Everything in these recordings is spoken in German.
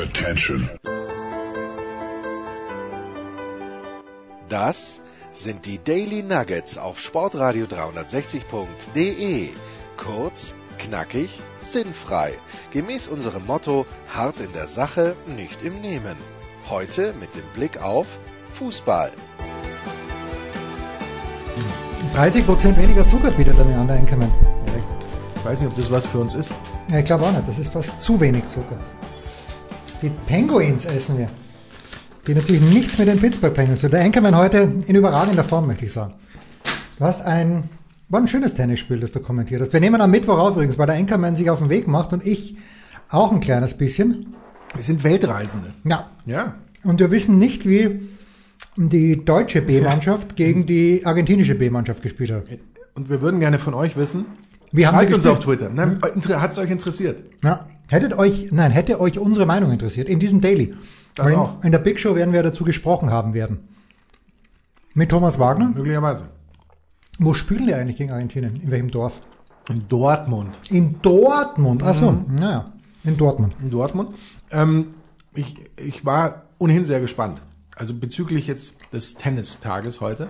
Attention. Das sind die Daily Nuggets auf Sportradio 360.de. Kurz, knackig, sinnfrei. Gemäß unserem Motto: hart in der Sache, nicht im Nehmen. Heute mit dem Blick auf Fußball. 30% weniger Zucker bietet mir an, der Enkermann. Ich weiß nicht, ob das was für uns ist. Ja, ich glaube auch nicht, das ist fast zu wenig Zucker. Die Penguins essen wir. Die natürlich nichts mit den Pittsburgh Penguins. Der Enkermann heute in überragender Form, möchte ich sagen. Du hast ein, war ein schönes Tennisspiel, das du kommentiert hast. Wir nehmen am Mittwoch auf übrigens, weil der Enkermann sich auf den Weg macht und ich auch ein kleines bisschen. Wir sind Weltreisende. Ja. Ja. Und wir wissen nicht, wie die deutsche B-Mannschaft gegen die argentinische B-Mannschaft gespielt hat. Und wir würden gerne von euch wissen. Wie haben Schreibt uns auf Twitter. Nein, Hat es euch interessiert? Ja. Hättet euch, nein, hätte euch unsere Meinung interessiert in diesem Daily. Das in, auch. in der Big Show werden wir dazu gesprochen haben werden. Mit Thomas Wagner. Möglicherweise. Wo spielen die eigentlich gegen Argentinien? In welchem Dorf? In Dortmund. In Dortmund. Ach so, Mhm. naja. In Dortmund. In Dortmund. Ähm, ich, ich war ohnehin sehr gespannt. Also bezüglich jetzt des Tennistages heute.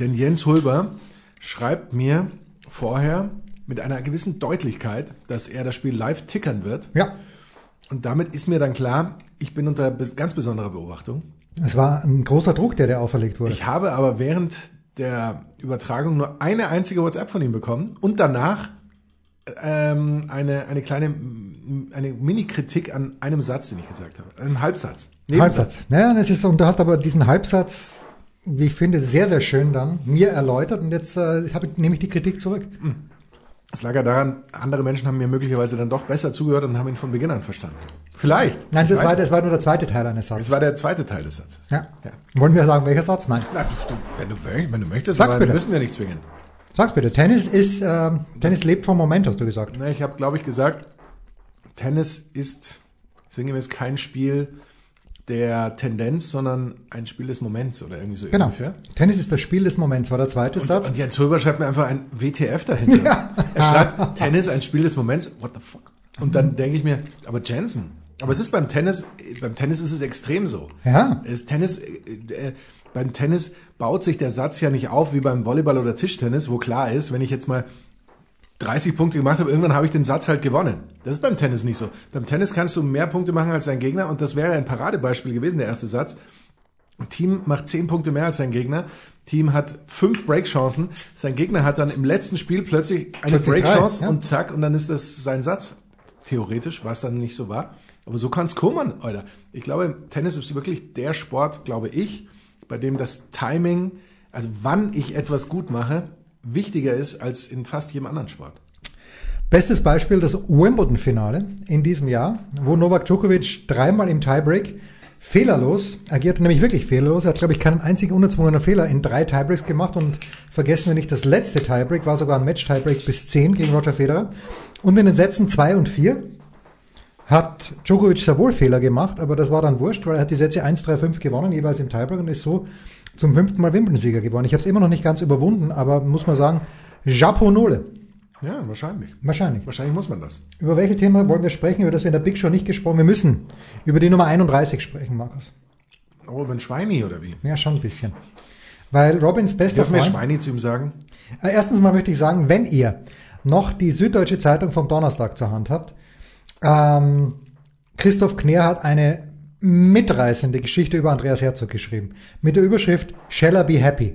Denn Jens Hulber schreibt mir vorher mit einer gewissen Deutlichkeit, dass er das Spiel live tickern wird. Ja. Und damit ist mir dann klar, ich bin unter ganz besonderer Beobachtung. Es war ein großer Druck, der dir auferlegt wurde. Ich habe aber während der Übertragung nur eine einzige WhatsApp von ihm bekommen und danach ähm, eine, eine kleine eine Mini-Kritik an einem Satz, den ich gesagt habe. Einem Halbsatz. Halbsatz. Naja, das ist, und du hast aber diesen Halbsatz, wie ich finde, sehr, sehr schön dann mir erläutert und jetzt äh, habe ich, nehme ich die Kritik zurück. Es lag ja daran, andere Menschen haben mir möglicherweise dann doch besser zugehört und haben ihn von Beginn an verstanden. Vielleicht. Nein, das war, das war nur der zweite Teil eines Satzes. Das war der zweite Teil des Satzes. ja. Ja. Wollen wir sagen, welcher Satz? Nein. Na, du, wenn, du, wenn du möchtest, Sag's aber bitte. müssen wir nicht zwingen. Sag's bitte. Tennis ist, ähm, Tennis lebt vom Moment, hast du gesagt. Na, ich habe, glaube ich, gesagt, Tennis ist sinngemäß kein Spiel der Tendenz, sondern ein Spiel des Moments oder irgendwie so Genau. ungefähr. Tennis ist das Spiel des Moments, war der zweite Satz. Und Jens Hulber schreibt mir einfach ein WTF dahinter. Ja. Er schreibt Tennis ein Spiel des Moments. What the fuck? Und dann denke ich mir, aber Jensen. Aber es ist beim Tennis, beim Tennis ist es extrem so. Ja. Es Tennis, äh, beim Tennis baut sich der Satz ja nicht auf wie beim Volleyball oder Tischtennis, wo klar ist, wenn ich jetzt mal 30 Punkte gemacht habe, irgendwann habe ich den Satz halt gewonnen. Das ist beim Tennis nicht so. Beim Tennis kannst du mehr Punkte machen als dein Gegner und das wäre ein Paradebeispiel gewesen, der erste Satz. Ein Team macht 10 Punkte mehr als sein Gegner. Team hat fünf Breakchancen. Sein Gegner hat dann im letzten Spiel plötzlich eine Breakchance ja. und zack, und dann ist das sein Satz. Theoretisch, was dann nicht so war. Aber so kann es kommen, Alter. Ich glaube, Tennis ist wirklich der Sport, glaube ich, bei dem das Timing, also wann ich etwas gut mache, wichtiger ist als in fast jedem anderen Sport. Bestes Beispiel das Wimbledon-Finale in diesem Jahr, wo Novak Djokovic dreimal im Tiebreak fehlerlos agierte, nämlich wirklich fehlerlos. Er hat, glaube ich, keinen einzigen unerzwungenen Fehler in drei Tiebreaks gemacht und vergessen wir nicht, das letzte Tiebreak war sogar ein Match-Tiebreak bis 10 gegen Roger Federer. Und in den Sätzen 2 und 4 hat Djokovic sehr wohl Fehler gemacht, aber das war dann wurscht, weil er hat die Sätze 1, 3, 5 gewonnen, jeweils im Tiebreak und ist so zum fünften Mal Wimbledon-Sieger geworden. Ich habe es immer noch nicht ganz überwunden, aber muss man sagen, Japonole. Ja, wahrscheinlich. Wahrscheinlich. Wahrscheinlich muss man das. Über welche Thema wollen wir sprechen, über das wir in der Big Show nicht gesprochen Wir müssen über die Nummer 31 sprechen, Markus. Oh, über ein Schweini oder wie? Ja, schon ein bisschen. Weil Robins bester Dürfen wir Freund... Schweini zu ihm sagen? Äh, Erstens mal möchte ich sagen, wenn ihr noch die Süddeutsche Zeitung vom Donnerstag zur Hand habt, ähm, Christoph Kner hat eine mitreißende Geschichte über Andreas Herzog geschrieben. Mit der Überschrift Shall I be happy?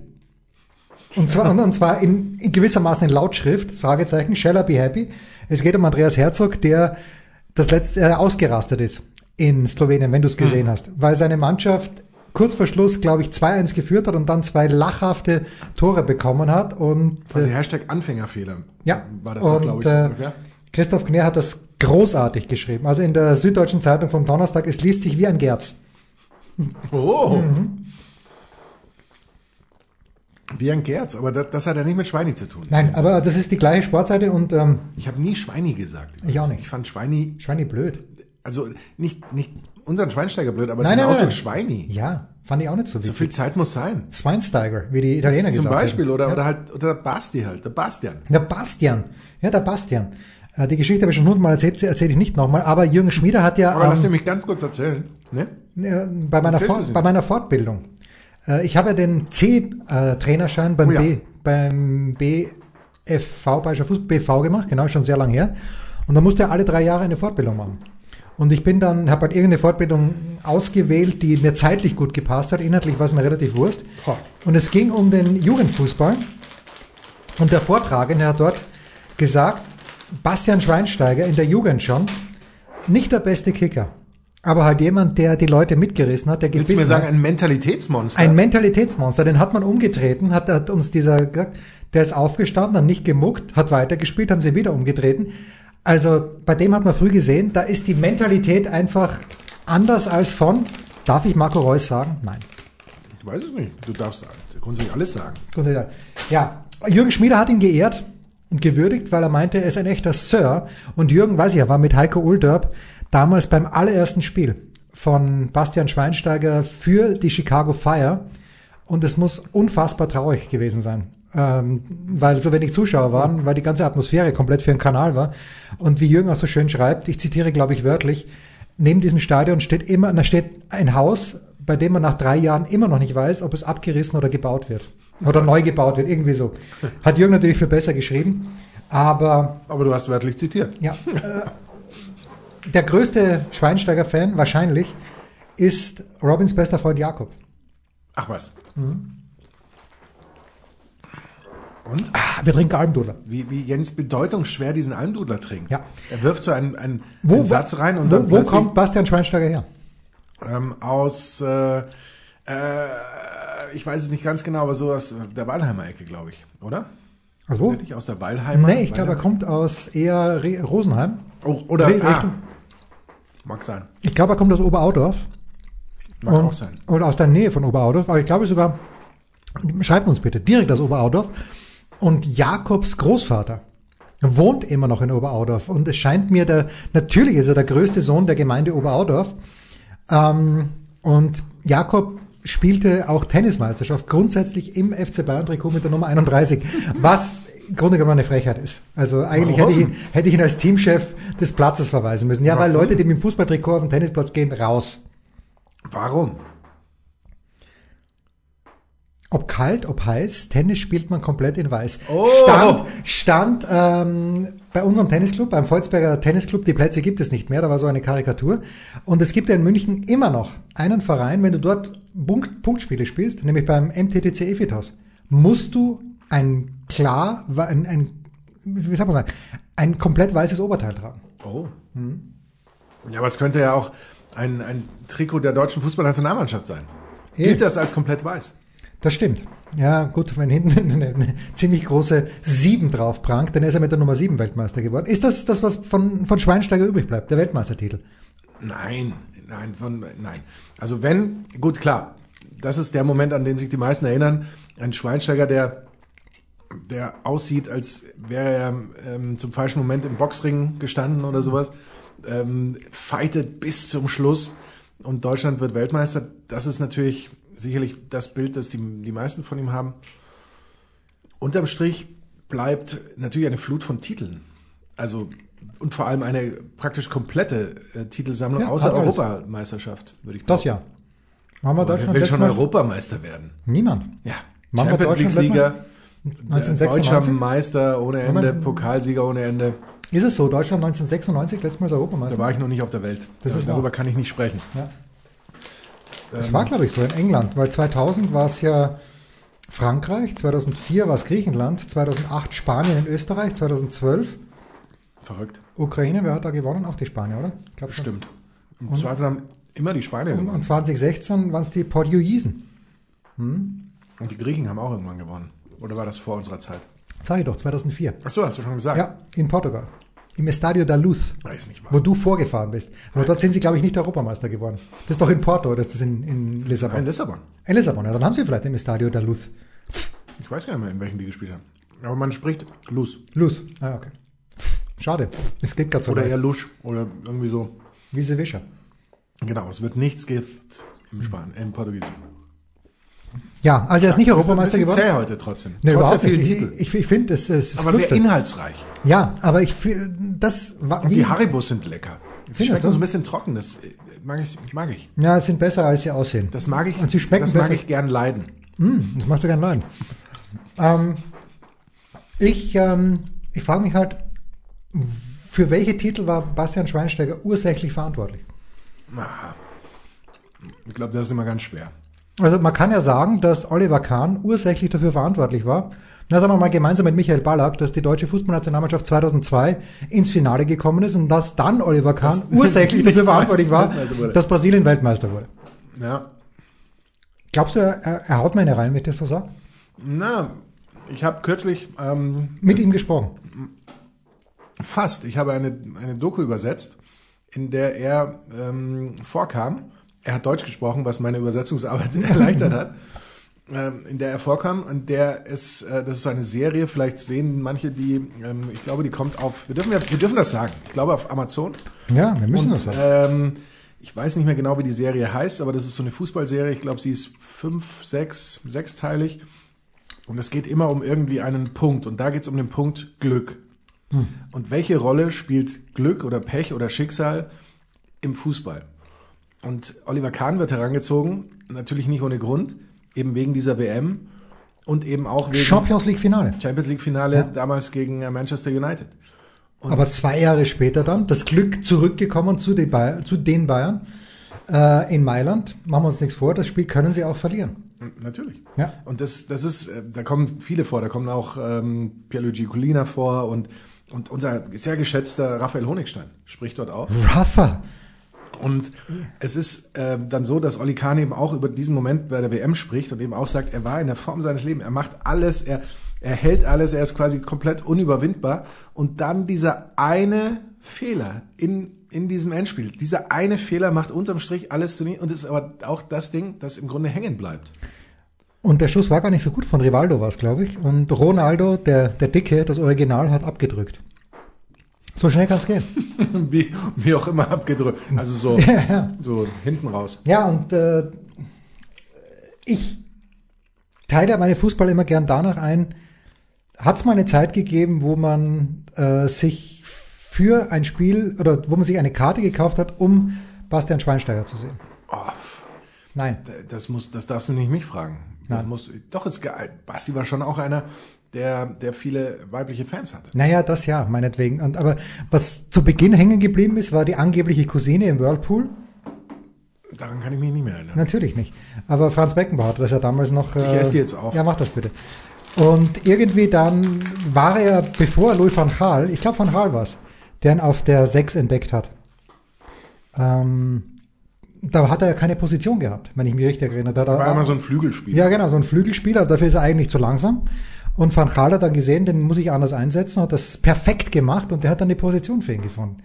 Und zwar, und, und zwar in, in gewissermaßen in Lautschrift, Fragezeichen, Shall I be happy? Es geht um Andreas Herzog, der das letzte äh, ausgerastet ist in Slowenien, wenn du es gesehen hast, weil seine Mannschaft kurz vor Schluss, glaube ich, 2-1 geführt hat und dann zwei lachhafte Tore bekommen hat und Also äh, Hashtag Anfängerfehler. ja, War das glaube ich, äh, ungefähr. Christoph Kner hat das großartig geschrieben. Also in der Süddeutschen Zeitung vom Donnerstag, es liest sich wie ein Gerz. Oh. Mhm. Wie ein Gerz, aber das, das hat ja nicht mit Schweini zu tun. Nein, aber das ist die gleiche Sportseite und ähm, Ich habe nie Schweini gesagt. Ich auch nicht. Ich fand Schweini, Schweini blöd. also nicht, nicht unseren Schweinsteiger blöd, aber Nein, den nein, Ausdruck nein. Schweini. Ja, fand ich auch nicht so So wichtig. viel Zeit muss sein. Schweinsteiger, wie die Italiener Zum gesagt Beispiel, haben. oder, ja. oder halt, oder Basti halt, der Bastian. Der Bastian. Ja, der Bastian. Äh, die Geschichte habe ich schon hundertmal erzählt, erzähle ich nicht nochmal. Aber Jürgen Schmieder hat ja Aber lass ähm, mich ganz kurz erzählen. Ne? äh, bei, meiner Erzählst For du's bei meiner Fortbildung. Äh, ich habe ja den C-Trainerschein beim, Oh ja. B, beim BFV, Bayerischer Fußball, BV gemacht, genau, schon sehr lange her. Und da musste er alle drei Jahre eine Fortbildung machen. Und ich bin dann, habe halt irgendeine Fortbildung ausgewählt, die mir zeitlich gut gepasst hat. Inhaltlich war es mir relativ wurscht. Und es ging um den Jugendfußball. Und der Vortragende hat dort gesagt, Bastian Schweinsteiger in der Jugend schon, nicht der beste Kicker, aber halt jemand, der die Leute mitgerissen hat, der Willst du mir gebissen sagen, ein Mentalitätsmonster? Ein Mentalitätsmonster, den hat man umgetreten, hat, hat uns dieser gesagt, der ist aufgestanden, hat nicht gemuckt, hat weitergespielt, haben sie wieder umgetreten. Also bei dem hat man früh gesehen, da ist die Mentalität einfach anders als von, darf ich Marco Reus sagen? Nein. ich weiß es nicht. Du darfst grundsätzlich alles sagen. Grundsätzlich. Ja, Jürgen Schmieder hat ihn geehrt und gewürdigt, weil er meinte, er ist ein echter Sir. Und Jürgen, weiß ich ja, war mit Heiko Ulderb damals beim allerersten Spiel von Bastian Schweinsteiger für die Chicago Fire. Und es muss unfassbar traurig gewesen sein. Ähm, weil so wenig Zuschauer waren, weil die ganze Atmosphäre komplett für den Kanal war. Und wie Jürgen auch so schön schreibt, ich zitiere, glaube ich, wörtlich, neben diesem Stadion steht immer, da steht ein Haus, bei dem man nach drei Jahren immer noch nicht weiß, ob es abgerissen oder gebaut wird. Oder neu gebaut wird, irgendwie so. Hat Jürgen natürlich viel besser geschrieben. Aber Aber du hast wörtlich zitiert. ja, äh, der größte Schweinsteiger-Fan wahrscheinlich ist Robins bester Freund Jakob. Ach was. Mhm. Und? Ah, Wir trinken Almdudler. Wie, wie Jens bedeutungsschwer diesen Almdudler trinkt. Ja. Er wirft so einen, einen, Wo, einen Satz rein und wo, dann wo kommt Bastian Schweinsteiger her? ähm, aus, äh, äh, ich weiß es nicht ganz genau, aber so aus der Wallheimer Ecke, glaube ich, oder? Aus wo? Wirklich aus der Wallheimer? Nee, ich glaube, er kommt aus eher Re Rosenheim. Oh, oder, Re- ah, Richtung- mag sein. Ich glaube, er kommt aus Oberaudorf. Mag Und- auch sein. Oder aus der Nähe von Oberaudorf. Aber ich glaube sogar, schreibt uns bitte, direkt aus Oberaudorf. Und Jakobs Großvater wohnt immer noch in Oberaudorf. Und es scheint mir der, natürlich ist er der größte Sohn der Gemeinde Oberaudorf. Ähm, und Jakob spielte auch Tennismeisterschaft grundsätzlich im FC Bayern Trikot mit der Nummer 31, was im Grunde genommen eine Frechheit ist. Also eigentlich hätte ich, ihn, hätte ich ihn als Teamchef des Platzes verweisen müssen. Ja, weil Warum? Leute, die mit dem Fußballtrikot auf den Tennisplatz gehen, raus. Warum? Ob kalt, ob heiß, Tennis spielt man komplett in weiß. Oh. Stand, stand ähm, bei unserem Tennisclub, beim Volzberger Tennisclub, die Plätze gibt es nicht mehr, da war so eine Karikatur. Und es gibt ja in München immer noch einen Verein, wenn du dort Punkt, Punktspiele spielst, nämlich beim MTTC Efitos, musst du ein klar, ein, ein wie sagt man sagen, ein komplett weißes Oberteil tragen. Oh. Hm. Ja, aber es könnte ja auch ein, ein Trikot der deutschen Fußballnationalmannschaft sein. Gilt das als komplett weiß? Das stimmt. Ja, gut, wenn hinten eine, eine ziemlich große 7 drauf prangt, dann ist er mit der Nummer 7 Weltmeister geworden. Ist das das, was von, von Schweinsteiger übrig bleibt, der Weltmeistertitel? Nein, nein, von, nein. Also wenn, gut, klar, das ist der Moment, an den sich die meisten erinnern. Ein Schweinsteiger, der, der aussieht, als wäre er ähm, zum falschen Moment im Boxring gestanden oder sowas, ähm, fightet bis zum Schluss und Deutschland wird Weltmeister. Das ist natürlich sicherlich das Bild, das die, die meisten von ihm haben. Unterm Strich bleibt natürlich eine Flut von Titeln. Also und vor allem eine praktisch komplette äh, Titelsammlung Ja, außer. Europameisterschaft, würde ich Das behaupten. ja. Haben wir Aber Wer Deutschland will letztes schon? Europameister werden? Niemand. Ja. War Champions League-Sieger, 1996? deutscher Meister ohne Ende. Pokalsieger ohne Ende. Ist es so? Deutschland 1996 letztes Mal als Da Europameister? war ich noch nicht auf der Welt. Das Ja, ist Darüber wahr. kann ich nicht sprechen. Ja. Das war, glaube ich, so in England, weil 2000 war es ja Frankreich, 2004 war es Griechenland, 2008 Spanien in Österreich, 2012 Verrückt. Ukraine, wer hat da gewonnen? Auch die Spanier, oder? Ich schon. Stimmt. Und zwar haben immer die Spanier Und, gewonnen. und 2016 waren es die Portugiesen. Und die Griechen haben auch irgendwann gewonnen. Oder war das vor unserer Zeit? Sag ich doch, 2004. Ach so, hast du schon gesagt. Ja, in Portugal. Im Estadio da Luz, Weiß nicht wahr. wo du vorgefahren bist. Aber dort sind sie, glaube ich, nicht Europameister geworden. Das ist doch in Porto, oder ist das in, in Lissabon? In Lissabon. in Lissabon, ja, dann haben sie vielleicht im Estadio da Luz. Ich weiß gar nicht mehr, in welchen die gespielt haben. Aber man spricht Luz. Luz, ah, okay. Schade, es geht gerade so Oder weit. eher Lusch. Oder irgendwie so. Wie Sevischer. Genau, es wird nichts gibt im Spanien, im Portugiesischen. Ja, also er ist nicht Europameister geworden. zäh heute trotzdem. Nee, Trotz überhaupt vielen nicht. Titel. Ich, ich, finde, es, es ist aber sehr inhaltsreich. Ja, aber ich finde, das war Und wie, die Haribos sind lecker. Schmecken du? so ein bisschen trocken. Das äh, mag ich. Mag ich. ja, es sind besser, als sie aussehen. Das mag ich. Und sie schmecken das besser. mag ich gern leiden. Mm, das machst du gern leiden. Ähm, ich ähm, ich frage mich halt, für welche Titel war Bastian Schweinsteiger ursächlich verantwortlich? Ich glaube, das ist immer ganz schwer. Also man kann ja sagen, dass Oliver Kahn ursächlich dafür verantwortlich war. Na, sagen wir mal gemeinsam mit Michael Ballack, dass die deutsche Fußballnationalmannschaft 2002 ins Finale gekommen ist und dass dann Oliver Kahn Das- ursächlich dafür verantwortlich war, dass Brasilien Weltmeister wurde. Ja. Glaubst du, er, er haut mir eine rein, wenn ich das so sage? Na, ich habe kürzlich ähm, Mit ihm gesprochen. Fast. Ich habe eine, eine Doku übersetzt, in der er ähm, vorkam. Er hat Deutsch gesprochen, was meine Übersetzungsarbeit erleichtert hat. Ähm, in der er vorkam und der ist, äh, das ist so eine Serie, vielleicht sehen manche die, ähm, ich glaube, die kommt auf, wir dürfen, wir dürfen das sagen, ich glaube auf Amazon. Ja, wir müssen Und das sagen. ähm, ich weiß nicht mehr genau, wie die Serie heißt, aber das ist so eine Fußballserie. Ich glaube, sie ist fünf, sechs, sechsteilig. Und es geht immer um irgendwie einen Punkt. Und da geht es um den Punkt Glück. Und welche Rolle spielt Glück oder Pech oder Schicksal im Fußball? Und Oliver Kahn wird herangezogen, natürlich nicht ohne Grund, eben wegen dieser WM und eben auch wegen Champions League Finale. Champions League Finale Ja. damals gegen äh, Manchester United. Und Aber zwei Jahre später dann, das Glück zurückgekommen zu den, Bayern, äh, in Mailand. Machen wir uns nichts vor, das Spiel können sie auch verlieren. Natürlich. Ja. Und das, das ist, äh, da kommen viele vor. Da kommen auch ähm, Pierluigi Colina vor und, und unser sehr geschätzter Raphael Honigstein spricht dort auch. Rafa. Und es ist äh, dann so, dass Oli Kahn eben auch über diesen Moment bei der WM spricht und eben auch sagt, er war in der Form seines Lebens, er macht alles, er, er hält alles, er ist quasi komplett unüberwindbar. Und dann dieser eine Fehler in, in diesem Endspiel, dieser eine Fehler macht unterm Strich alles zu nie und ist aber auch das Ding, das im Grunde hängen bleibt. Und der Schuss war gar nicht so gut. Von Rivaldo war es, glaube ich. Und Ronaldo, der, der Dicke, das Original, hat abgedrückt. So schnell kann es gehen. wie, wie auch immer abgedrückt. Also so, Ja, ja. so hinten raus. Ja, und äh, ich teile meine Fußball immer gern danach ein, hat es mal eine Zeit gegeben, wo man äh, sich für ein Spiel oder wo man sich eine Karte gekauft hat, um Bastian Schweinsteiger zu sehen? Oh, Nein. das muss, das darfst du nicht mich fragen. Das Nein. muss, doch, ist geil. Basti war schon auch einer, der, der viele weibliche Fans hatte. Naja, das ja, meinetwegen. Und, aber was zu Beginn hängen geblieben ist, war die angebliche Cousine im Whirlpool. Daran kann ich mich nicht mehr erinnern. Natürlich nicht. Aber Franz Beckenbauer hatte das ja damals noch. äh, Ich esse die jetzt auf. Ja, mach das bitte. Und irgendwie dann war er, bevor Louis van Gaal, ich glaube van Gaal war es, der ihn auf der 6 entdeckt hat. Ähm, da hat er ja keine Position gehabt, wenn ich mich richtig erinnere. Da, da, War immer so ein Flügelspieler. ja, genau, so ein Flügelspieler, dafür ist er eigentlich zu langsam. Und Van Gaal hat dann gesehen, den muss ich anders einsetzen, hat das perfekt gemacht und der hat dann die Position für ihn gefunden.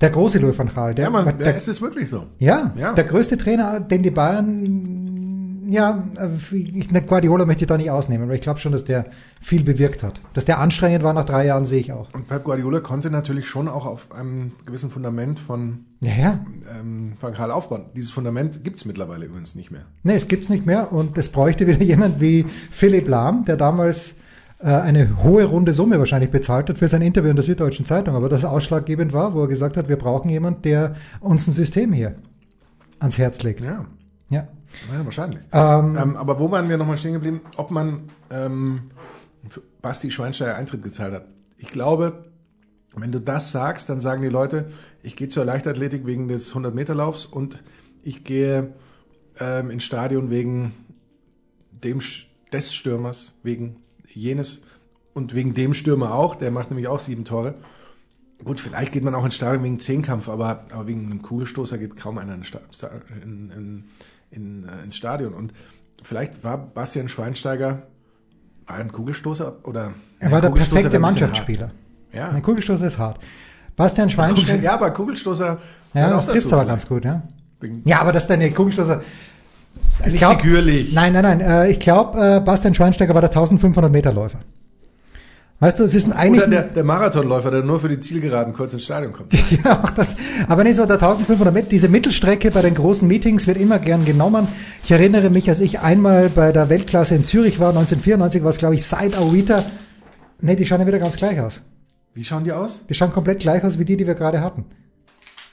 Der große Louis van Gaal, der, Ja, man, der, der, es ist wirklich so. ja, Ja. der größte Trainer, den die Bayern, ja, äh, ich, ne, Guardiola möchte ich da nicht ausnehmen, weil ich glaube schon, dass der viel bewirkt hat. Dass der anstrengend war nach drei Jahren, sehe ich auch. Und Pep Guardiola konnte natürlich schon auch auf einem gewissen Fundament von Ja, ja. ähm, Van Gaal aufbauen. Dieses Fundament gibt's mittlerweile übrigens nicht mehr. Nee, es gibt's nicht mehr und es bräuchte wieder jemand wie Philipp Lahm, der damals äh, eine hohe runde Summe wahrscheinlich bezahlt hat für sein Interview in der Süddeutschen Zeitung, aber das ausschlaggebend war, wo er gesagt hat, wir brauchen jemand, der uns ein System hier ans Herz legt. Ja, Ja. Ja wahrscheinlich. Ähm, Ähm, aber wo waren wir nochmal stehen geblieben? Ob man ähm, für Basti Schweinsteiger Eintritt gezahlt hat. Ich glaube, wenn du das sagst, dann sagen die Leute, ich gehe zur Leichtathletik wegen des 100-Meter-Laufs und ich gehe ähm, ins Stadion wegen dem des Stürmers, wegen jenes und wegen dem Stürmer auch, der macht nämlich auch sieben Tore. Gut, vielleicht geht man auch ins Stadion wegen Zehnkampf, aber, aber wegen einem Kugelstoßer geht kaum einer in, in, in, in, äh, ins Stadion. Und vielleicht war Bastian Schweinsteiger er ein Kugelstoßer oder er war der perfekte Mannschaftsspieler. Ja. Ein Kugelstoßer ist hart. Bastian Schweinsteiger. ja, aber Kugelstoßer Ja, das trifft aber ganz gut, ja. Ja, aber dass deine Kugelstoßer. Ich glaub, figürlich. Nein, nein, nein. Äh, ich glaube, äh, Bastian Schweinsteiger war der 1500 Meter Läufer. Weißt du, es ist ein eigentlich... Oder der, der Marathonläufer, der nur für die Zielgeraden kurz ins Stadion kommt. ja, auch das. Aber nicht so der 1500 Meter. Diese Mittelstrecke bei den großen Meetings wird immer gern genommen. Ich erinnere mich, als ich einmal bei der Weltklasse in Zürich war, 1994, war es, glaube ich, seit Awita. Ne, die schauen ja wieder ganz gleich aus. Wie schauen die aus? Die schauen komplett gleich aus wie die, die wir gerade hatten.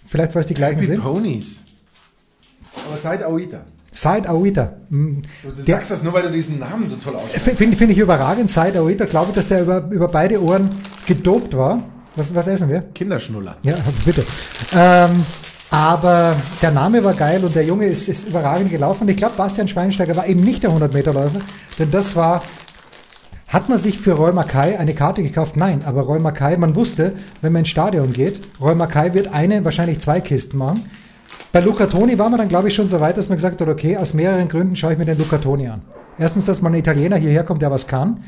Vielleicht, weil es die gleichen Happy sind. Ponies. Aber seit Aoita. Seit Awita. Mm, Du Der- sagst das nur, weil du diesen Namen so toll aussprichst. Finde find ich überragend. Seit Awita. Glaube ich, dass der über, über beide Ohren gedopt war. Was, was essen wir? Kinderschnuller. Ja, bitte. Ähm, aber der Name war geil und der Junge ist, ist überragend gelaufen. Und ich glaube, Bastian Schweinsteiger war eben nicht der 100-Meter-Läufer, denn das war, hat man sich für Roy Mackay eine Karte gekauft? Nein, aber Roy Mackay, man wusste, wenn man ins Stadion geht, Roy Mackay wird eine, wahrscheinlich zwei Kisten machen. Bei Luca Toni war man dann, glaube ich, schon so weit, dass man gesagt hat, okay, aus mehreren Gründen schaue ich mir den Luca Toni an. Erstens, dass man ein Italiener hierher kommt, der was kann.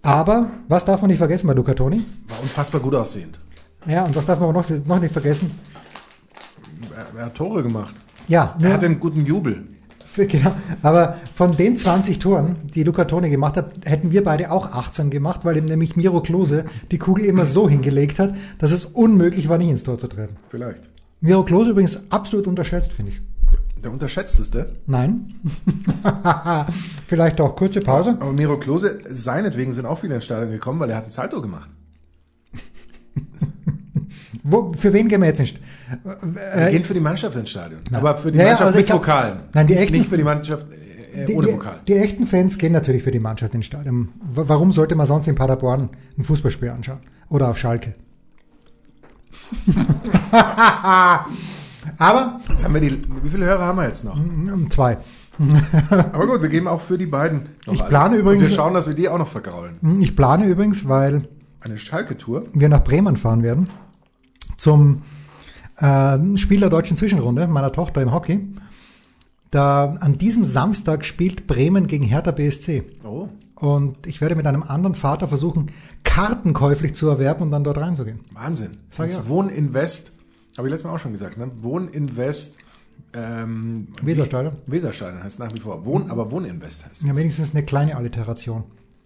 Aber, was darf man nicht vergessen bei Luca Toni? War unfassbar gut aussehend. Ja, und was darf man aber noch, noch nicht vergessen? Er, er hat Tore gemacht. Ja, Er hatte einen guten Jubel. Genau, aber von den 20 Toren, die Luca Toni gemacht hat, hätten wir beide auch 18 gemacht, weil ihm nämlich Miro Klose die Kugel immer so hingelegt hat, dass es unmöglich war, nicht ins Tor zu treten. Vielleicht. Miro Klose übrigens absolut unterschätzt, finde ich. Der unterschätzteste. Nein. Vielleicht auch kurze Pause. Aber Miro Klose, seinetwegen sind auch viele ins Stadion gekommen, weil er hat ein Salto gemacht. Wo, für wen gehen wir jetzt nicht? Wir gehen für die Mannschaft ins Stadion. Aber für die Äh, Ja, Mannschaft also mit Vokalen. Nein, die Nicht- echten- Nicht für die Mannschaft äh, Die, ohne die, Vokal. die echten Fans gehen natürlich für die Mannschaft ins Stadion. Warum sollte man sonst in Paderborn ein Fußballspiel anschauen? Oder auf Schalke? Aber Jetzt haben wir die, wie viele Hörer haben wir jetzt noch? zwei. Aber gut, wir geben auch für die beiden noch Ich alle. plane übrigens- Und wir schauen, dass wir die auch noch vergraulen. Ich plane übrigens, weil Eine Schalke-Tour. wir nach Bremen fahren werden zum äh, Spiel der deutschen Zwischenrunde meiner Tochter im Hockey. Da an diesem Samstag spielt Bremen gegen Hertha BSC. Oh. Und ich werde mit einem anderen Vater versuchen, Karten käuflich zu erwerben und dann dort reinzugehen. Wahnsinn. Sag ja. Wohninvest, habe ich letztes Mal auch schon gesagt, ne? Wohninvest, ähm, Weserstadion? Weserstadion heißt nach wie vor. Wohn, aber Wohninvest heißt es. Ja, wenigstens eine kleine Alliteration.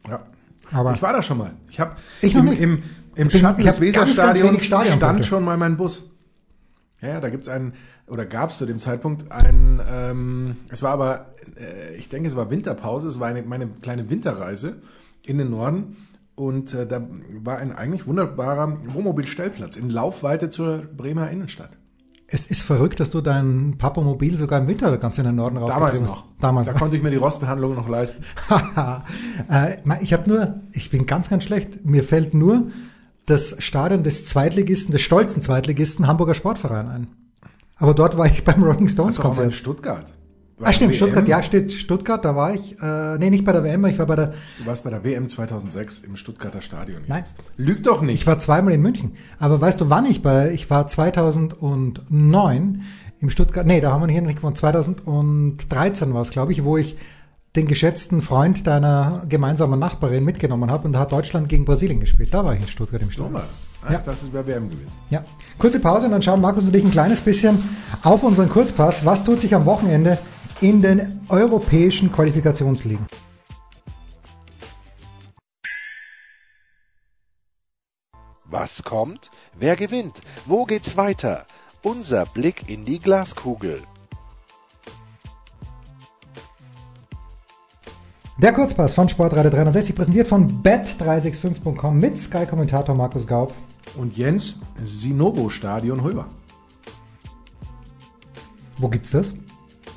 Ja. Aber- ich war da schon mal. Ich habe Ich im, im, im Ich bin- Schatten ich des Weserstadions stand schon mal mein Bus. Ja, ja, da gibt's einen, oder gab es zu dem Zeitpunkt einen, ähm, es war aber, äh, ich denke, es war Winterpause, es war eine, meine kleine Winterreise in den Norden und äh, da war ein eigentlich wunderbarer Wohnmobilstellplatz in Laufweite zur Bremer Innenstadt. Es ist verrückt, dass du dein Papamobil sogar im Winter ganz in den Norden Damals raufgetrieben noch. Damals Da konnte ich mir die Rostbehandlung noch leisten. äh, ich habe nur, ich bin ganz, ganz schlecht. Mir fällt nur das Stadion des Zweitligisten, des stolzen Zweitligisten Hamburger Sportverein ein. Aber dort war ich beim Rolling Stones auch mal in Konzert. Stuttgart. Ah, stimmt, WM. Stuttgart, ja, steht Stuttgart, da war ich, äh, nee, nicht bei der WM, ich war bei der, Du warst bei der WM 2006 im Stuttgarter Stadion. Nein. jetzt. Lüg doch nicht. ich war zweimal in München. Aber weißt du, wann ich bei, ich war 2009 im Stuttgart, nee, da haben wir hier nicht gewonnen, 2013 war es, glaube ich, wo ich den geschätzten Freund deiner gemeinsamen Nachbarin mitgenommen habe und da hat Deutschland gegen Brasilien gespielt. Da war ich in Stuttgart im so Stadion. war das. Ah, Ja. Ich dachte, es wäre WM gewesen. Ja, kurze Pause und dann schauen Markus und ich ein kleines bisschen auf unseren Kurzpass. Was tut sich am Wochenende in den europäischen Qualifikationsligen? Was kommt? Wer gewinnt? Wo geht's weiter? Unser Blick in die Glaskugel. Der Kurzpass von Sportradio 360 präsentiert von bet365.com mit Sky-Kommentator Markus Gaub. Und Jens, Sinobo-Stadion Höber. Wo gibt's das?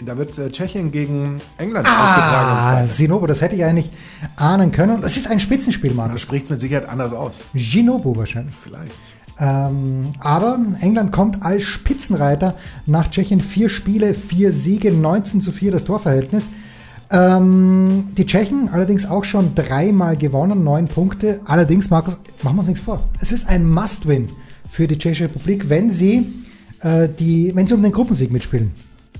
Da wird äh, Tschechien gegen England ausgetragen. am Ah. Sinobo, das hätte ich eigentlich ahnen können. Das ist ein Spitzenspiel, Markus. spricht es mit Sicherheit anders aus. Ginobo wahrscheinlich. Vielleicht. Ähm, aber England kommt als Spitzenreiter nach Tschechien vier Spiele, vier Siege, 19 zu 4 das Torverhältnis. Ähm, die Tschechen allerdings auch schon dreimal gewonnen, neun Punkte. Allerdings, Markus, machen wir uns nichts vor. Es ist ein Must-Win für die Tschechische Republik, wenn sie, äh, die, wenn sie um den Gruppensieg mitspielen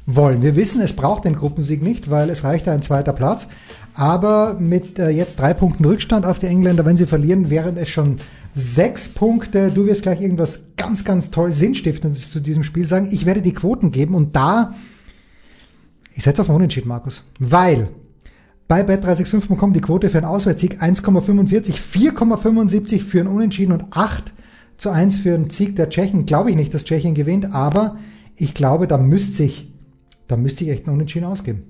wollen. Wir wissen, es braucht den Gruppensieg nicht, weil es reicht ein zweiter Platz. Aber mit äh, jetzt drei Punkten Rückstand auf die Engländer, wenn sie verlieren, wären es schon sechs Punkte. Du wirst gleich irgendwas ganz, ganz toll Sinnstiftendes zu diesem Spiel sagen. Ich werde die Quoten geben und da, ich setze auf ein Unentschieden, Markus, weil bei bet365.com die Quote für einen Auswärtssieg 1,45, 4,75 für einen Unentschieden und 8 zu 1 für einen Sieg der Tschechen. Glaube ich nicht, dass Tschechien gewinnt, aber ich glaube, da müsste sich, da müsste ich echt einen Unentschieden ausgeben.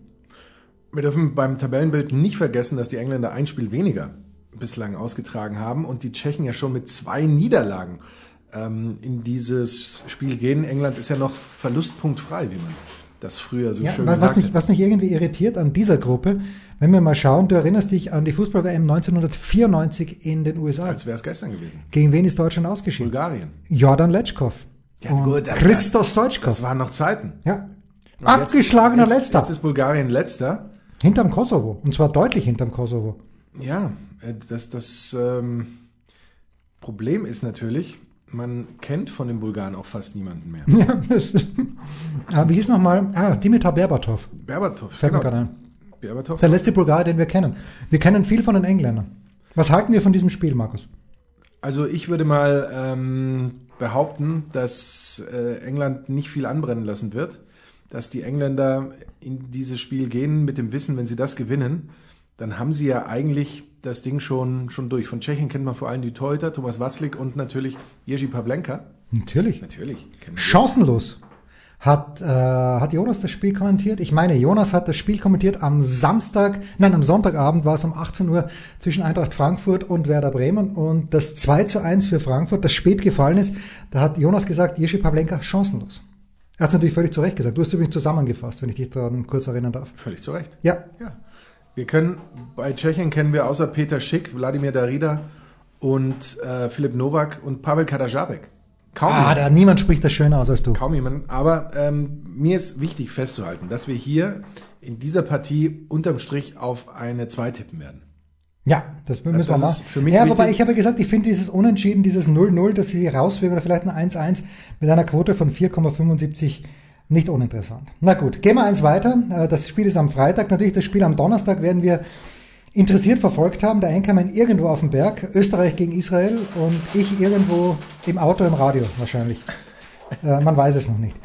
Wir dürfen beim Tabellenbild nicht vergessen, dass die Engländer ein Spiel weniger bislang ausgetragen haben und die Tschechen ja schon mit zwei Niederlagen ähm, in dieses Spiel gehen. England ist ja noch verlustpunktfrei, wie man das früher so Ja, schön was, gesagt mich, hat. was mich irgendwie irritiert an dieser Gruppe, wenn wir mal schauen, du erinnerst dich an die Fußball-WM 1994 in den USA. Als wäre es gestern gewesen. Gegen wen ist Deutschland ausgeschieden? Bulgarien. Jordan Letschkow. Ja, gut, Christos Das Stoichkov. waren noch Zeiten. Ja. Und Abgeschlagener jetzt, Letzter. Jetzt ist Bulgarien letzter. Hinterm Kosovo. Und zwar deutlich hinterm Kosovo. Ja, äh, das, das ähm, Problem ist natürlich, man kennt von den Bulgaren auch fast niemanden mehr. Ja, das ist, ah, wie hieß nochmal? Ah, Dimitar Berbatov. Berbatov, Fällt mir gerade ein. Berbatov. Der letzte Bulgar, den wir kennen. Wir kennen viel von den Engländern. Was halten wir von diesem Spiel, Markus? Also ich würde mal ähm, behaupten, dass äh, England nicht viel anbrennen lassen wird, dass die Engländer in dieses Spiel gehen mit dem Wissen, wenn sie das gewinnen, dann haben sie ja eigentlich das Ding schon, schon durch. Von Tschechien kennt man vor allem die Torhüter, Thomas Watzlik und natürlich Jerzy Pavlenka. Natürlich. Natürlich. Chancenlos. Hat, äh, hat Jonas das Spiel kommentiert? Ich meine, Jonas hat das Spiel kommentiert am Samstag, nein, am Sonntagabend war es um 18 Uhr zwischen Eintracht Frankfurt und Werder Bremen und das 2 zu 1 für Frankfurt, das spät gefallen ist, da hat Jonas gesagt, Jerzy Pavlenka chancenlos. Er hat es natürlich völlig zu Recht gesagt. Du hast übrigens zusammengefasst, wenn ich dich daran kurz erinnern darf. Völlig zu Recht. Ja, Ja. Wir können, bei Tschechien kennen wir außer Peter Schick, Wladimir Darida und äh, Philipp Novak und Pavel Kadajabek. Kaum ah, da niemand spricht das schöner aus als du. Kaum jemand. Aber ähm, mir ist wichtig festzuhalten, dass wir hier in dieser Partie unterm Strich auf eine 2 tippen werden. Ja, das müssen Das wir machen. für mich ja, wobei wichtig. ich habe gesagt, ich finde dieses Unentschieden, dieses 0-0, das sie rauswirken oder vielleicht ein 1-1 mit einer Quote von 4,75 nicht uninteressant. Na gut, gehen wir eins weiter. Äh, Das Spiel ist am Freitag. Natürlich das Spiel am Donnerstag werden wir interessiert verfolgt haben. Der Einkommen irgendwo auf dem Berg, Österreich gegen Israel und ich irgendwo im Auto im Radio wahrscheinlich. Äh, man weiß es noch nicht.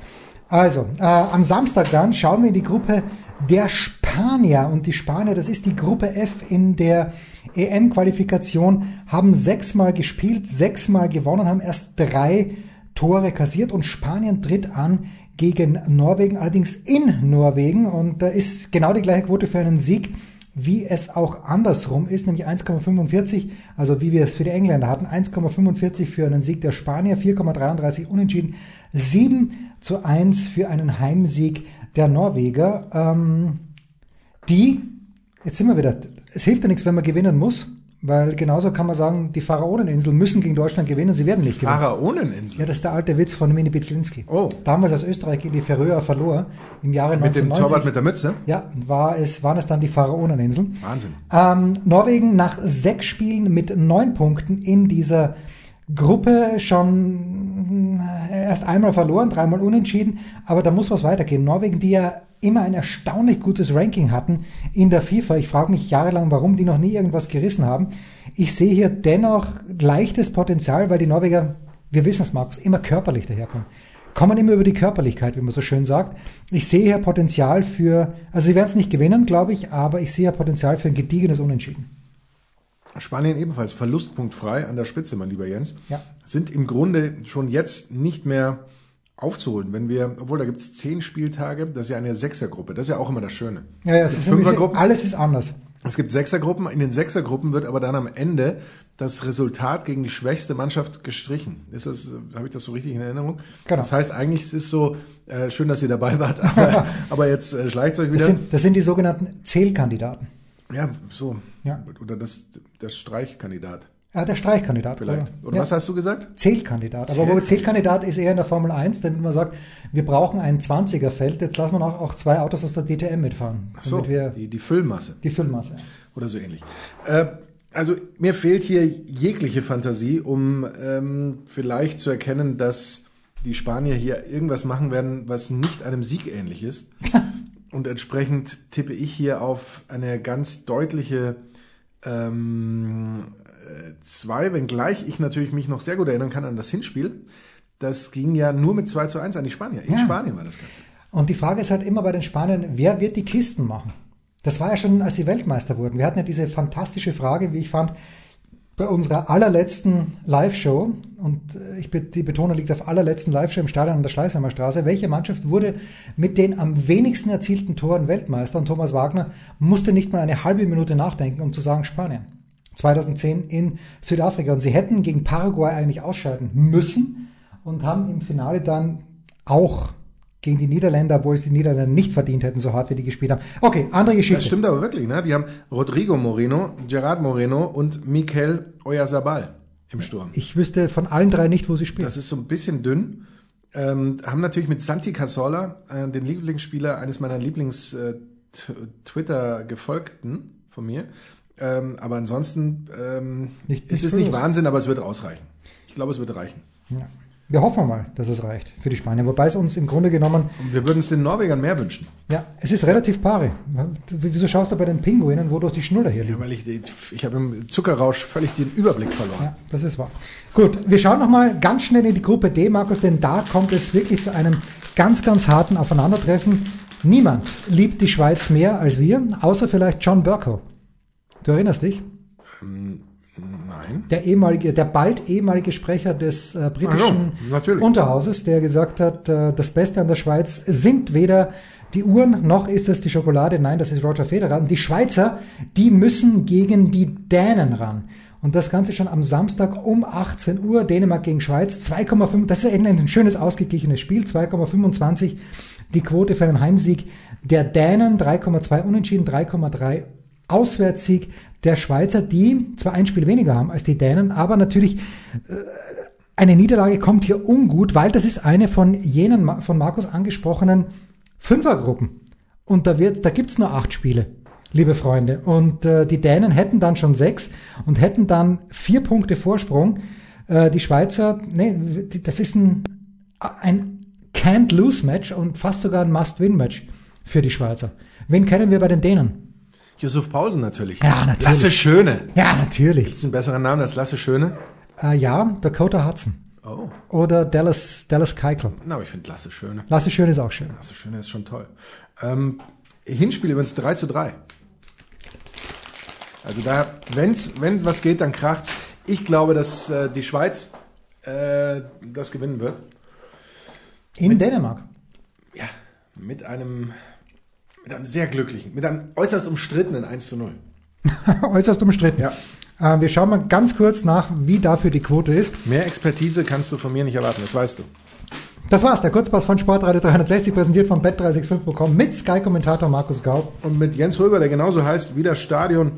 Also, äh, am Samstag dann schauen wir in die Gruppe der Spanier. Und die Spanier, das ist die Gruppe F in der EM-Qualifikation, haben sechsmal gespielt, sechsmal gewonnen, haben erst drei Tore kassiert und Spanien tritt an gegen Norwegen, allerdings in Norwegen. Und da ist genau die gleiche Quote für einen Sieg wie es auch andersrum ist, nämlich 1,45, also wie wir es für die Engländer hatten, 1,45 für einen Sieg der Spanier, 4,33 unentschieden, 7 zu 1 für einen Heimsieg der Norweger, ähm, die, jetzt sind wir wieder, es hilft ja nichts, wenn man gewinnen muss, weil genauso kann man sagen, die Pharaoneninseln müssen gegen Deutschland gewinnen, sie werden nicht gewinnen. Pharaoneninsel. Ja, das ist der alte Witz von Mini Bitschlinski. Oh. Damals, als Österreich gegen die Färöer verlor, im Jahre Mit dem 1990. Torwart mit der Mütze. Ja, war es, waren es dann die Pharaoneninseln. Wahnsinn. Ähm, Norwegen nach sechs Spielen mit neun Punkten in dieser Gruppe schon äh, erst einmal verloren, dreimal unentschieden, aber da muss was weitergehen. Norwegen, die ja immer ein erstaunlich gutes Ranking hatten in der FIFA. Ich frage mich jahrelang, warum die noch nie irgendwas gerissen haben. Ich sehe hier dennoch leichtes Potenzial, weil die Norweger, wir wissen es, Markus, immer körperlich daherkommen. Kommen immer über die Körperlichkeit, wie man so schön sagt. Ich sehe hier Potenzial für, also sie werden es nicht gewinnen, glaube ich, aber ich sehe hier Potenzial für ein gediegenes Unentschieden. Spanien ebenfalls verlustpunktfrei an der Spitze, mein lieber Jens. Ja. Sind im Grunde schon jetzt nicht mehr aufzuholen. Wenn wir, obwohl da gibt es zehn Spieltage, das ist ja eine Sechsergruppe. Das ist ja auch immer das Schöne. Ja, ja, Es es ist ein bisschen, Fünfergruppen. alles ist anders. Es gibt Sechsergruppen. In den Sechsergruppen wird aber dann am Ende das Resultat gegen die schwächste Mannschaft gestrichen. Ist das, habe ich das so richtig in Erinnerung? Genau. Das heißt eigentlich, es ist so, äh, schön, dass ihr dabei wart, aber, aber jetzt äh, schleicht euch Das wieder. sind, das sind die sogenannten Zählkandidaten. ja, so. Ja. Oder das, das Streichkandidat Ja, der Streichkandidat. vielleicht. Oder ja. was hast du gesagt? Zählkandidat. Aber Zählkandidat. Zählkandidat ist eher in der Formel 1, damit man sagt, wir brauchen ein 20er-Feld, jetzt lassen wir auch, auch zwei Autos aus der DTM mitfahren. Ach so, wir die, die Füllmasse. die Füllmasse. oder so ähnlich. Äh, also mir fehlt hier jegliche Fantasie, um ähm, vielleicht zu erkennen, dass die Spanier hier irgendwas machen werden, was nicht einem Sieg ähnlich ist. Und entsprechend tippe ich hier auf eine ganz deutliche ähm, äh, zwei, wenngleich ich natürlich mich noch sehr gut erinnern kann an das Hinspiel. Das ging ja nur mit 2 zu 1 an die Spanier. In Ja. Spanien war das Ganze. Und die Frage ist halt immer bei den Spaniern, wer wird die Kisten machen? Das war ja schon, als sie Weltmeister wurden. Wir hatten ja diese fantastische Frage, wie ich fand, bei unserer allerletzten Live-Show, und äh, ich, die Betonung liegt auf allerletzten Live-Show im Stadion an der Schleißheimer Straße, welche Mannschaft wurde mit den am wenigsten erzielten Toren Weltmeister? Und Thomas Wagner musste nicht mal eine halbe Minute nachdenken, um zu sagen Spanien. 2010 in Südafrika. Und sie hätten gegen Paraguay eigentlich ausscheiden müssen und haben im Finale dann auch gegen die Niederländer, obwohl es die Niederländer nicht verdient hätten, so hart wie die gespielt haben. Okay, andere Geschichte. Das stimmt aber wirklich, ne? Die haben Rodrigo Moreno, Gerard Moreno und Mikel Oyarzabal im Sturm. Ich wüsste von allen drei nicht, wo sie spielen. Das ist so ein bisschen dünn. Ähm, haben natürlich mit Santi Cazorla, äh, den Lieblingsspieler eines meiner Lieblings-Twitter-Gefolgten äh, von mir. Ähm, aber ansonsten ähm, nicht, nicht es nicht Wahnsinn, aber es wird ausreichen. Ich glaube, es wird reichen. Ja. Wir hoffen mal, dass es reicht für die Spanier, wobei es uns im Grunde genommen. Und wir würden es den Norwegern mehr wünschen. Ja, es ist relativ pari. Wieso schaust du bei den Pinguinen, wo durch die Schnuller hier liegen? Ja, weil ich, ich habe im Zuckerrausch völlig den Überblick verloren. Ja, das ist wahr. Gut, wir schauen nochmal ganz schnell in die Gruppe D, Markus, denn da kommt es wirklich zu einem ganz, ganz harten Aufeinandertreffen. Niemand liebt die Schweiz mehr als wir, außer vielleicht John Burko. Du erinnerst dich? Ähm, Nein. Der ehemalige, der bald ehemalige Sprecher des äh, britischen ja, Unterhauses, der gesagt hat, äh, das Beste an der Schweiz sind weder die Uhren noch ist es die Schokolade. Nein, das ist Roger Federer. Und die Schweizer, die müssen gegen die Dänen ran. Und das Ganze schon am Samstag um 18 Uhr, Dänemark gegen Schweiz, 2,5, das ist ein schönes ausgeglichenes Spiel, 2,25 die Quote für einen Heimsieg der Dänen, 3,2 Unentschieden, 3,3 Auswärtssieg der Schweizer, die zwar ein Spiel weniger haben als die Dänen, aber natürlich äh, eine Niederlage kommt hier ungut, weil das ist eine von jenen von Markus angesprochenen Fünfergruppen. Und da wird, da gibt's nur acht Spiele, liebe Freunde. Und äh, die Dänen hätten dann schon sechs und hätten dann vier Punkte Vorsprung. Äh, die Schweizer, nee, das ist ein, ein Can't-Lose-Match und fast sogar ein Must-Win-Match für die Schweizer. Wen kennen wir bei den Dänen? Josef Pausen natürlich. Ja, natürlich. Lasse Schöne. Ja, natürlich. Gibt es einen besseren Namen als Lasse Schöne? Äh, ja, Dakota Hudson. Oh. Oder Dallas, Dallas Keitel. Na, aber ich finde Lasse Schöne. Lasse Schöne ist auch schön. Lasse Schöne ist schon toll. Ähm, Hinspiel übrigens 3 zu 3. Also da, wenn's, wenn was geht, dann kracht's. Ich glaube, dass äh, die Schweiz äh, das gewinnen wird. In mit, Dänemark? Ja, mit einem mit einem sehr glücklichen, mit einem äußerst umstrittenen 1 zu 0. äußerst umstritten. Ja. Äh, wir schauen mal ganz kurz nach, wie dafür die Quote ist. Mehr Expertise kannst du von mir nicht erwarten, das weißt du. Das war's, der Kurzpass von Sportradio 360, präsentiert von bet365.com mit Sky-Kommentator Markus Gaub. Und mit Jens Röber, der genauso heißt wie das Stadion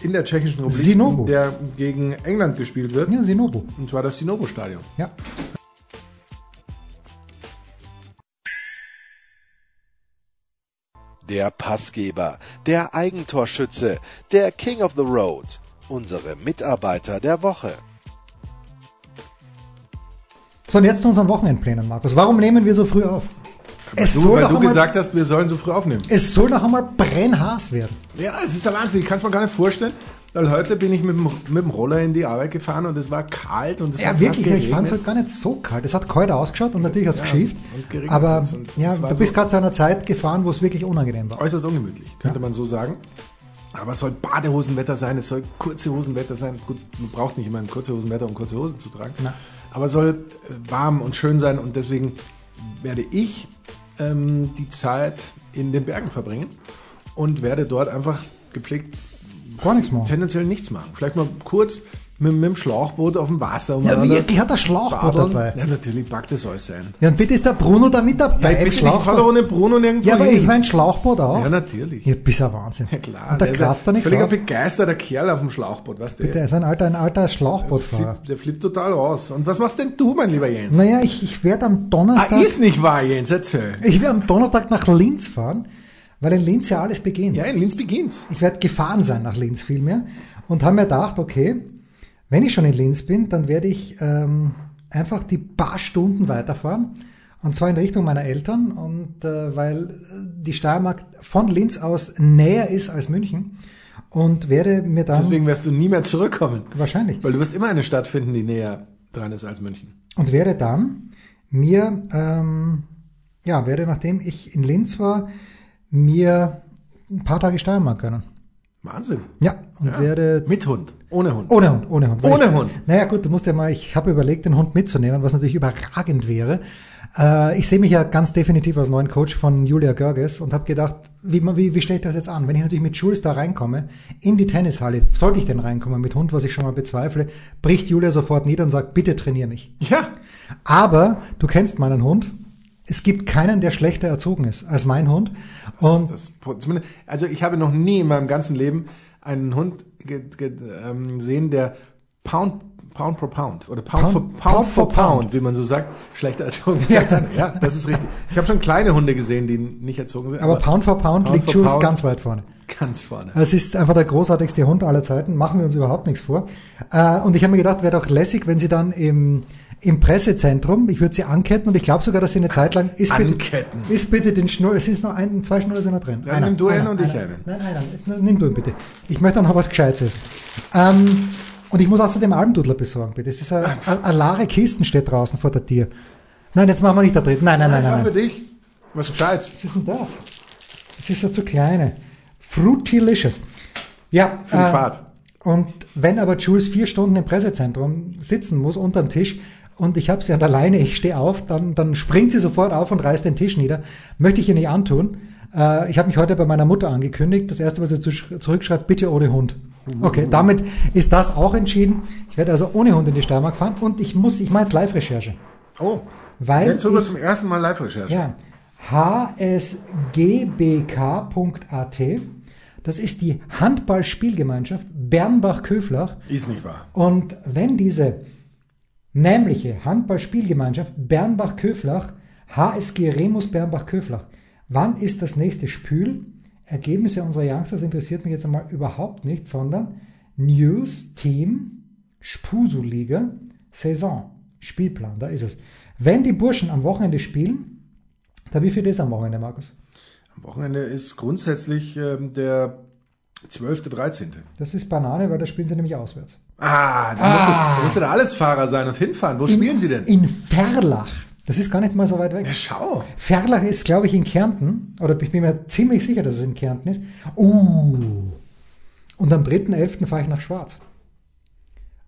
in der Tschechischen Republik, Sinobu. der gegen England gespielt wird. Ja, Sinobu. Und zwar das Sinobu-Stadion. Ja. Der Passgeber, der Eigentorschütze, der King of the Road, unsere Mitarbeiter der Woche. So, und jetzt zu unseren Wochenendplänen, Markus. Warum nehmen wir so früh auf? Es du, soll weil du gesagt hast, wir sollen so früh aufnehmen. Es soll doch einmal brennhaß werden. Ja, es ist der Wahnsinn. Ich kann es mir gar nicht vorstellen. Weil heute bin ich mit dem, mit dem Roller in die Arbeit gefahren und es war kalt und es ja, hat wirklich, ich fand es halt gar nicht so kalt. Es hat kalt ausgeschaut und natürlich hat es ja, geschieft. Aber ja, du bist so gerade zu einer Zeit gefahren, wo es wirklich unangenehm war. Äußerst ungemütlich, könnte ja. man so sagen. Aber es soll Badehosenwetter sein, es soll kurze Hosenwetter sein. Gut, man braucht nicht immer ein kurze Hosenwetter, um kurze Hosen zu tragen. Na. Aber es soll äh, warm und schön sein und deswegen werde ich ähm, die Zeit in den Bergen verbringen und werde dort einfach gepflegt Gar nichts machen. Tendenziell nichts machen. Vielleicht mal kurz mit, mit dem Schlauchboot auf dem Wasser. Um ja, die hat ein Schlauchboot badeln. dabei. Ja, natürlich, packt das alles sein. Ja, und bitte ist der Bruno da mit dabei. Ja, ich fahre ohne Bruno nirgendwo Ja, aber hin. ich mein Schlauchboot auch. Ja, natürlich. Ja, bist ja Wahnsinn. Ja, klar. Und da kratzt er nichts Völlig ein begeisterter Kerl auf dem Schlauchboot, weißt du? Bitte, er ist ein alter, ein alter Schlauchbootfahrer. Der, der flippt total aus. Und was machst denn du, mein lieber Jens? Naja, ich, ich werde am Donnerstag... Ah, ist nicht wahr, Jens, erzähl. Ich werde am Donnerstag nach Linz fahren, weil in Linz ja alles beginnt. Ja, in Linz beginnt's. Ich werde gefahren sein nach Linz vielmehr und haben mir gedacht, okay, wenn ich schon in Linz bin, dann werde ich ähm, einfach die paar Stunden weiterfahren. Und zwar in Richtung meiner Eltern. Und äh, weil die Steiermark von Linz aus näher ist als München. Und werde mir dann. Deswegen wirst du nie mehr zurückkommen. Wahrscheinlich. Weil du wirst immer eine Stadt finden, die näher dran ist als München. Und werde dann mir, ähm, ja, werde nachdem ich in Linz war, mir ein paar Tage Steiermark gönnen. Wahnsinn. Ja, und Ja. werde Mit Hund. Ohne Hund. ohne Hund, ohne Hund. Ohne ich, Hund. Naja gut, du musst ja mal, ich habe überlegt, den Hund mitzunehmen, was natürlich überragend wäre. Äh, ich sehe mich ja ganz definitiv als neuen Coach von Julia Görges und habe gedacht, wie, wie, wie stelle ich das jetzt an? Wenn ich natürlich mit Jules da reinkomme, in die Tennishalle, sollte ich denn reinkommen mit Hund, was ich schon mal bezweifle, bricht Julia sofort nieder und sagt, bitte trainier mich. Ja. Aber du kennst meinen Hund. Es gibt keinen, der schlechter erzogen ist als mein Hund. Und Das, zumindest, also ich habe noch nie in meinem ganzen Leben einen Hund ge, ge, ähm, der Pound, Pound per Pound oder Pound, for, Pound, Pound for Pound, Pound. wie man so sagt, schlechter erzogen ist. Ja. ja, das ist richtig. Ich habe schon kleine Hunde gesehen, die nicht erzogen sind. aber Pound for Pound, Pound liegt for Jules ganz weit vorne. ganz vorne. Es ist einfach der großartigste Hund aller Zeiten. Machen wir uns überhaupt nichts vor. Äh, und ich habe mir gedacht, wäre doch lässig, wenn sie dann im, im Pressezentrum, ich würde sie anketten und ich glaube sogar, dass sie eine Zeit lang ist bitte, Anketten. ist bitte den Schnur, es ist noch ein, zwei Schnurre sind noch drin. Dann nimm du einen und ich einen. Nein, einer. Ist- Nimm du ihn bitte. Ich möchte dann noch was Gescheites. Ähm, und ich muss außerdem Almdudler besorgen, bitte. Es ist eine, eine, eine leere Kisten steht draußen vor der Tür. Nein, jetzt machen wir nicht da drin. Nein, nein, nein, nein. für nein. dich. Was Gescheites. Was ist denn das? Das ist ja zu kleine. Fruitylicious. Ja. Für die äh, Fahrt. Und wenn aber Jules vier Stunden im Pressezentrum sitzen muss, unterm Tisch, und ich habe sie an der Leine, ich stehe auf, dann, dann springt sie sofort auf und reißt den Tisch nieder. Möchte ich ihr nicht antun. Äh, ich habe mich heute bei meiner Mutter angekündigt. Das erste, was sie zu- zurückschreibt, bitte ohne Hund. Okay, damit ist das auch entschieden. Ich werde also ohne Hund in die Steiermark fahren und ich muss, ich mache jetzt Live-Recherche. Oh. Weil Jetzt sogar zum ersten Mal Live-Recherche. Ja. hsgbk.at. Das ist die Handballspielgemeinschaft Bernbach-Köflach. Ist nicht wahr. Und wenn diese nämliche Handballspielgemeinschaft Bernbach-Köflach, HSG Remus Bernbach-Köflach, wann ist das nächste Spül? Ergebnisse unserer Youngsters interessiert mich jetzt einmal überhaupt nicht, sondern News, Team, Spusu-Liga, Saison, Spielplan, da ist es. Wenn die Burschen am Wochenende spielen, da wie viel ist am Wochenende, Markus? Am Wochenende ist grundsätzlich ähm, der 12., 13. Das ist Banane, weil da spielen sie nämlich auswärts. Ah, da, Ah. Musst du, da musst du da alles Fahrer sein und hinfahren. Wo spielen sie denn? In Ferlach. Das ist gar nicht mal so weit weg. Ja, schau. Ferlach ist, glaube ich, in Kärnten. Oder ich bin mir ziemlich sicher, dass es in Kärnten ist. Uh. Und am 3.11. fahre ich nach Schwarz.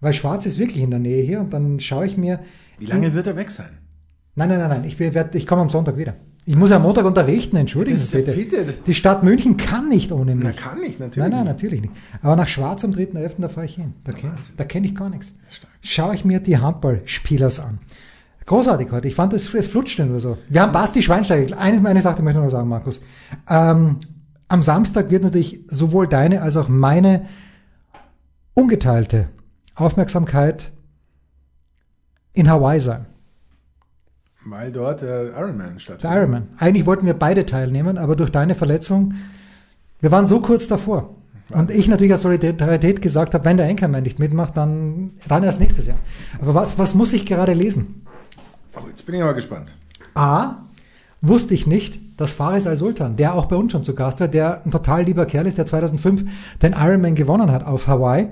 Weil Schwarz ist wirklich in der Nähe hier. Und dann schaue ich mir... Wie lange wird er weg sein? Nein, nein, nein, nein. Ich, werd- ich komme am Sonntag wieder. Ich muss ja am Montag unterrichten, entschuldigen Sie bitte. bitte. Die Stadt München kann nicht ohne mich. Na, kann nicht, natürlich. Nein, nein, natürlich nicht. Aber nach Schwarz am 3.11. da fahre ich hin. Da kenne kenn ich gar nichts. Schaue ich mir die Handballspielers an. Großartig heute. Ich fand, es, es flutschte nur so. Wir haben Basti Schweinsteiger. Eine, eine Sache möchte ich noch sagen, Markus. Ähm, am Samstag wird natürlich sowohl deine als auch meine ungeteilte Aufmerksamkeit in Hawaii sein. Weil dort der Ironman Der stattfindet. Ironman. Eigentlich wollten wir beide teilnehmen, aber durch deine Verletzung, wir waren so kurz davor. Und ich natürlich aus Solidarität gesagt habe, wenn der Enkermann nicht mitmacht, dann, dann erst nächstes Jahr. Aber was, was muss ich gerade lesen? Oh, jetzt bin ich aber gespannt. A, wusste ich nicht, dass Faris Al-Sultan, der auch bei uns schon zu Gast war, der ein total lieber Kerl ist, der 2005 den Ironman gewonnen hat auf Hawaii.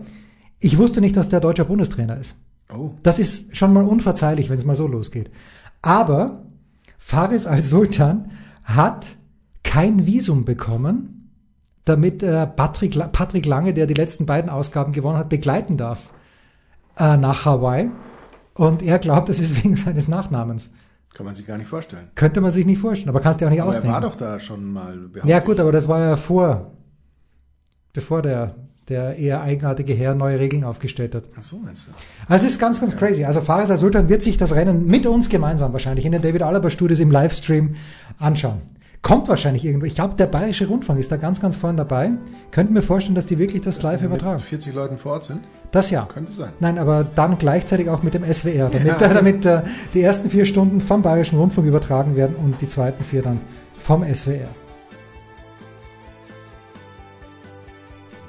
Ich wusste nicht, dass der deutscher Bundestrainer ist. Oh. Das ist schon mal unverzeihlich, wenn es mal so losgeht. Aber Faris al-Sultan hat kein Visum bekommen, damit äh, Patrick, Patrick Lange, der die letzten beiden Ausgaben gewonnen hat, begleiten darf äh, nach Hawaii. Und er glaubt, es ist wegen seines Nachnamens. Kann man sich gar nicht vorstellen. Könnte man sich nicht vorstellen, aber kannst du dir auch nicht Aber er ausdenken. war doch da schon mal. ja gut, aber das war ja vor, bevor der, der eher eigenartige Herr neue Regeln aufgestellt hat. Ach so meinst du? Also es ist ganz, ganz crazy. Also Faris Al-Sultan wird sich das Rennen mit uns gemeinsam wahrscheinlich in den David Alaba Studios im Livestream anschauen. Kommt wahrscheinlich irgendwo. Ich glaube, der Bayerische Rundfunk ist da ganz, ganz vorne dabei. Könnten wir vorstellen, dass die wirklich das live Die übertragen. Mit 40 Leuten vor Ort sind? Das ja. Könnte sein. Nein, aber dann gleichzeitig auch mit dem SWR, damit, Ja. damit äh, die ersten vier Stunden vom Bayerischen Rundfunk übertragen werden und die zweiten vier dann vom SWR.